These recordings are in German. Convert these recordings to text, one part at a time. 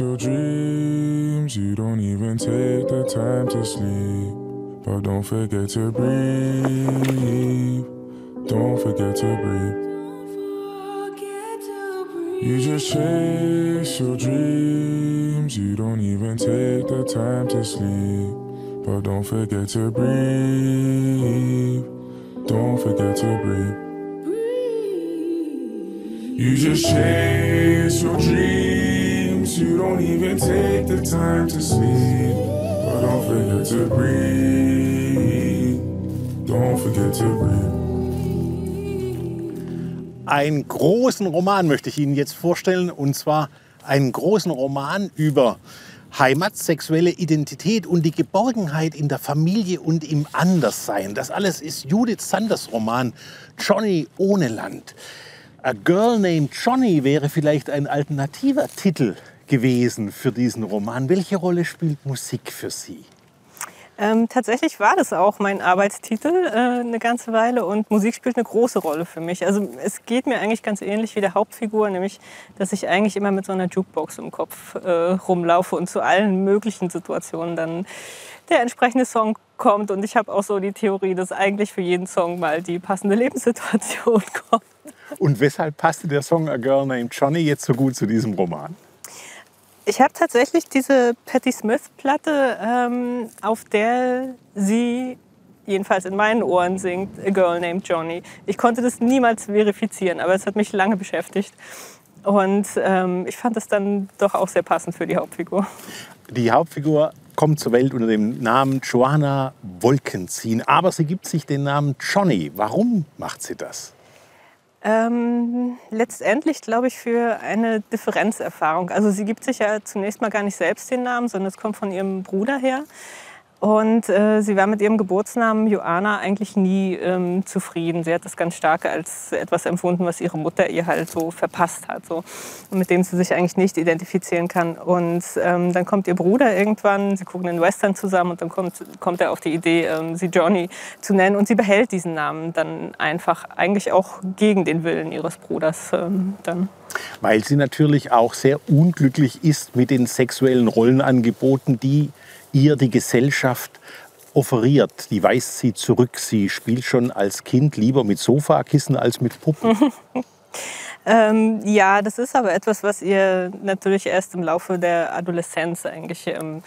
your dreams. You don't even take the time to sleep. But don't forget to breathe. Don't forget to breathe. You just chase your dreams. You don't even take the time to sleep. But don't forget to breathe. Don't forget to breathe. You just chase your dreams. You don't even take the time to sleep. But don't forget to breathe. Don't forget to breathe. Einen großen Roman möchte ich Ihnen jetzt vorstellen, und zwar einen großen Roman über Heimat, sexuelle Identität und die Geborgenheit in der Familie und im Anderssein. Das alles ist Judith Sanders Roman Johnny ohne Land. A Girl Named Johnny wäre vielleicht ein alternativer Titel gewesen für diesen Roman. Welche Rolle spielt Musik für Sie? Ähm, tatsächlich war das auch mein Arbeitstitel äh, eine ganze Weile und Musik spielt eine große Rolle für mich. Also es geht mir eigentlich ganz ähnlich wie der Hauptfigur, nämlich dass ich eigentlich immer mit so einer Jukebox im Kopf äh, rumlaufe und zu allen möglichen Situationen dann der entsprechende Song kommt. Und ich habe auch so die Theorie, dass eigentlich für jeden Song mal die passende Lebenssituation kommt. Und weshalb passte der Song A Girl Named Johnny jetzt so gut zu diesem Roman? Ich habe tatsächlich diese Patti Smith-Platte, ähm, auf der sie jedenfalls in meinen Ohren singt, A Girl Named Johnny. Ich konnte das niemals verifizieren, aber es hat mich lange beschäftigt. Und ähm, ich fand es dann doch auch sehr passend für die Hauptfigur. Die Hauptfigur kommt zur Welt unter dem Namen Joanna Wolkenziehen, aber sie gibt sich den Namen Johnny. Warum macht sie das? Ähm, letztendlich glaube ich für eine Differenzerfahrung. Also sie gibt sich ja zunächst mal gar nicht selbst den Namen, sondern es kommt von ihrem Bruder her. Und äh, sie war mit ihrem Geburtsnamen Joanna eigentlich nie ähm, zufrieden. Sie hat das ganz stark als etwas empfunden, was ihre Mutter ihr halt so verpasst hat, so, mit dem sie sich eigentlich nicht identifizieren kann. Und ähm, dann kommt ihr Bruder irgendwann, sie gucken den Western zusammen und dann kommt, kommt er auf die Idee, ähm, sie Johnny zu nennen. Und sie behält diesen Namen dann einfach, eigentlich auch gegen den Willen ihres Bruders ähm, dann. Weil sie natürlich auch sehr unglücklich ist mit den sexuellen Rollenangeboten, die ihr die Gesellschaft offeriert. Die weist sie zurück. Sie spielt schon als Kind lieber mit Sofakissen als mit Puppen. ähm, ja, das ist aber etwas, was ihr natürlich erst im Laufe der Adoleszenz eigentlich ähm,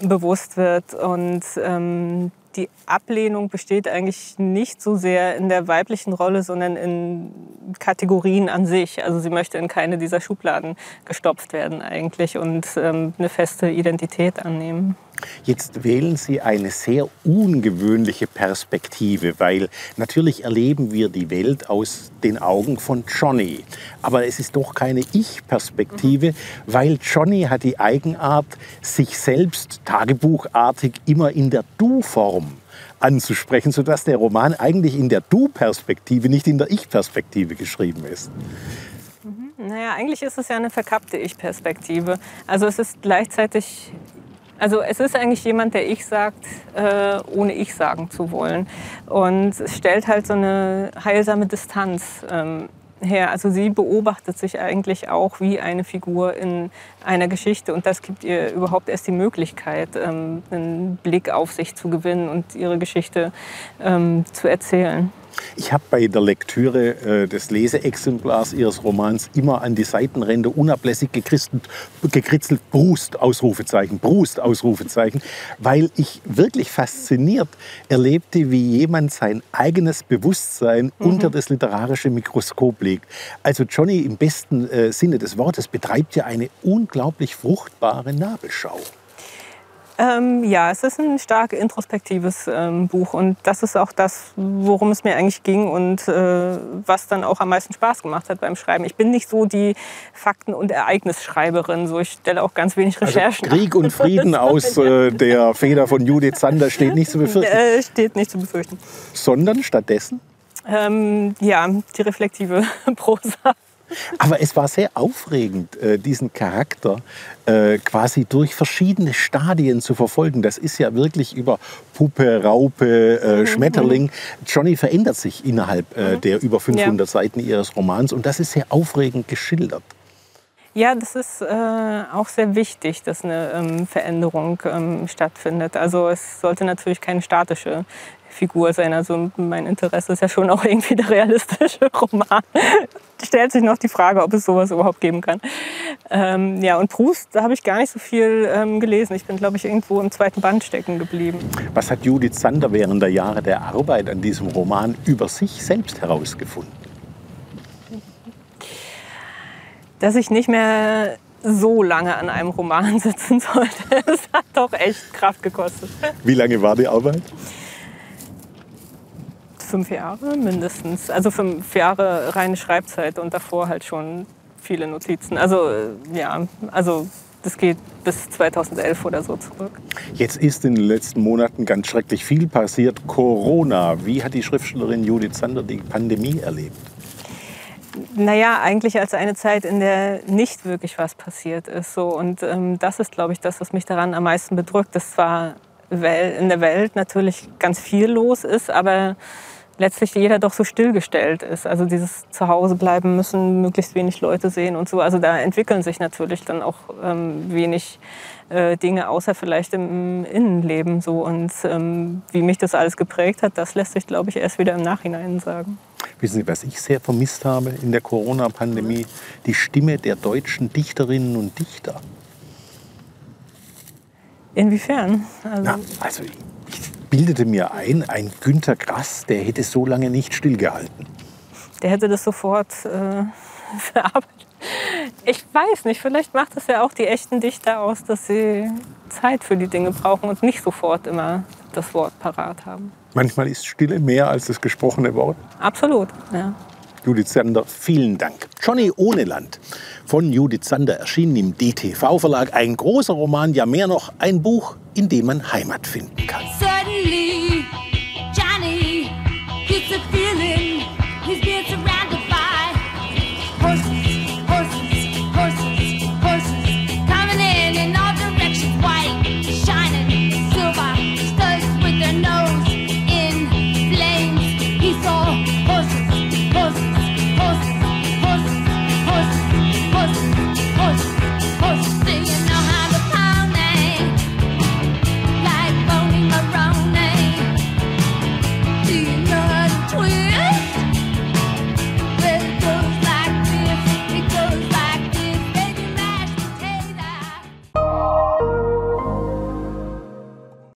bewusst wird. Und ähm, die Ablehnung besteht eigentlich nicht so sehr in der weiblichen Rolle, sondern in Kategorien an sich. Also sie möchte in keine dieser Schubladen gestopft werden eigentlich und ähm, eine feste Identität annehmen. Jetzt wählen Sie eine sehr ungewöhnliche Perspektive, weil natürlich erleben wir die Welt aus den Augen von Johnny. Aber es ist doch keine Ich-Perspektive, mhm. weil Johnny hat die Eigenart, sich selbst tagebuchartig immer in der Du-Form anzusprechen, sodass der Roman eigentlich in der Du-Perspektive, nicht in der Ich-Perspektive geschrieben ist. Mhm. Naja, eigentlich ist es ja eine verkappte Ich-Perspektive. Also es ist gleichzeitig also es ist eigentlich jemand, der ich sagt, äh, ohne ich sagen zu wollen. Und es stellt halt so eine heilsame Distanz ähm, her. Also sie beobachtet sich eigentlich auch wie eine Figur in einer Geschichte und das gibt ihr überhaupt erst die Möglichkeit, ähm, einen Blick auf sich zu gewinnen und ihre Geschichte ähm, zu erzählen. Ich habe bei der Lektüre äh, des Leseexemplars Ihres Romans immer an die Seitenränder unablässig gekritzelt, Brust, Ausrufezeichen, Brust, Ausrufezeichen, weil ich wirklich fasziniert erlebte, wie jemand sein eigenes Bewusstsein mhm. unter das literarische Mikroskop legt. Also Johnny im besten äh, Sinne des Wortes betreibt ja eine unglaublich fruchtbare Nabelschau. Ähm, ja, es ist ein stark introspektives ähm, Buch und das ist auch das, worum es mir eigentlich ging und äh, was dann auch am meisten Spaß gemacht hat beim Schreiben. Ich bin nicht so die Fakten- und Ereignisschreiberin, so ich stelle auch ganz wenig also Recherchen. Also Krieg und Frieden aus äh, der Feder von Judith Sander steht nicht zu befürchten. Äh, steht nicht zu befürchten. Sondern stattdessen? Ähm, ja, die reflektive Prosa. Aber es war sehr aufregend, äh, diesen Charakter äh, quasi durch verschiedene Stadien zu verfolgen. Das ist ja wirklich über Puppe, Raupe, äh, mhm. Schmetterling. Johnny verändert sich innerhalb mhm. der über 500 ja. Seiten ihres Romans und das ist sehr aufregend geschildert. Ja, das ist äh, auch sehr wichtig, dass eine ähm, Veränderung ähm, stattfindet. Also es sollte natürlich keine statische Figur sein. Also mein Interesse ist ja schon auch irgendwie der realistische Roman. Stellt sich noch die Frage, ob es sowas überhaupt geben kann. Ähm, ja, und Proust, da habe ich gar nicht so viel ähm, gelesen. Ich bin, glaube ich, irgendwo im zweiten Band stecken geblieben. Was hat Judith Sander während der Jahre der Arbeit an diesem Roman über sich selbst herausgefunden? Dass ich nicht mehr so lange an einem Roman sitzen sollte. Es hat doch echt Kraft gekostet. Wie lange war die Arbeit? fünf Jahre mindestens. Also fünf Jahre reine Schreibzeit und davor halt schon viele Notizen. Also äh, ja, also das geht bis 2011 oder so zurück. Jetzt ist in den letzten Monaten ganz schrecklich viel passiert. Corona. Wie hat die Schriftstellerin Judith Sander die Pandemie erlebt? Naja, eigentlich als eine Zeit, in der nicht wirklich was passiert ist. So. Und ähm, das ist, glaube ich, das, was mich daran am meisten bedrückt. Dass zwar in der Welt natürlich ganz viel los ist, aber letztlich jeder doch so stillgestellt ist. Also dieses Zuhause bleiben müssen, möglichst wenig Leute sehen und so. Also da entwickeln sich natürlich dann auch ähm, wenig äh, Dinge, außer vielleicht im Innenleben so. Und ähm, wie mich das alles geprägt hat, das lässt sich, glaube ich, erst wieder im Nachhinein sagen. Wissen Sie, was ich sehr vermisst habe in der Corona-Pandemie? Die Stimme der deutschen Dichterinnen und Dichter. Inwiefern? Also, Na, also bildete mir ein, ein Günter Grass, der hätte so lange nicht stillgehalten. Der hätte das sofort äh, verarbeitet. Ich weiß nicht, vielleicht macht es ja auch die echten Dichter aus, dass sie Zeit für die Dinge brauchen und nicht sofort immer das Wort parat haben. Manchmal ist Stille mehr als das gesprochene Wort. Absolut, ja. Judith Sander, vielen Dank. Johnny ohne Land von Judith Sander erschienen im DTV-Verlag. Ein großer Roman, ja mehr noch, ein Buch, in dem man Heimat finden kann. Suddenly, Johnny gets a feeling he's been surrounded.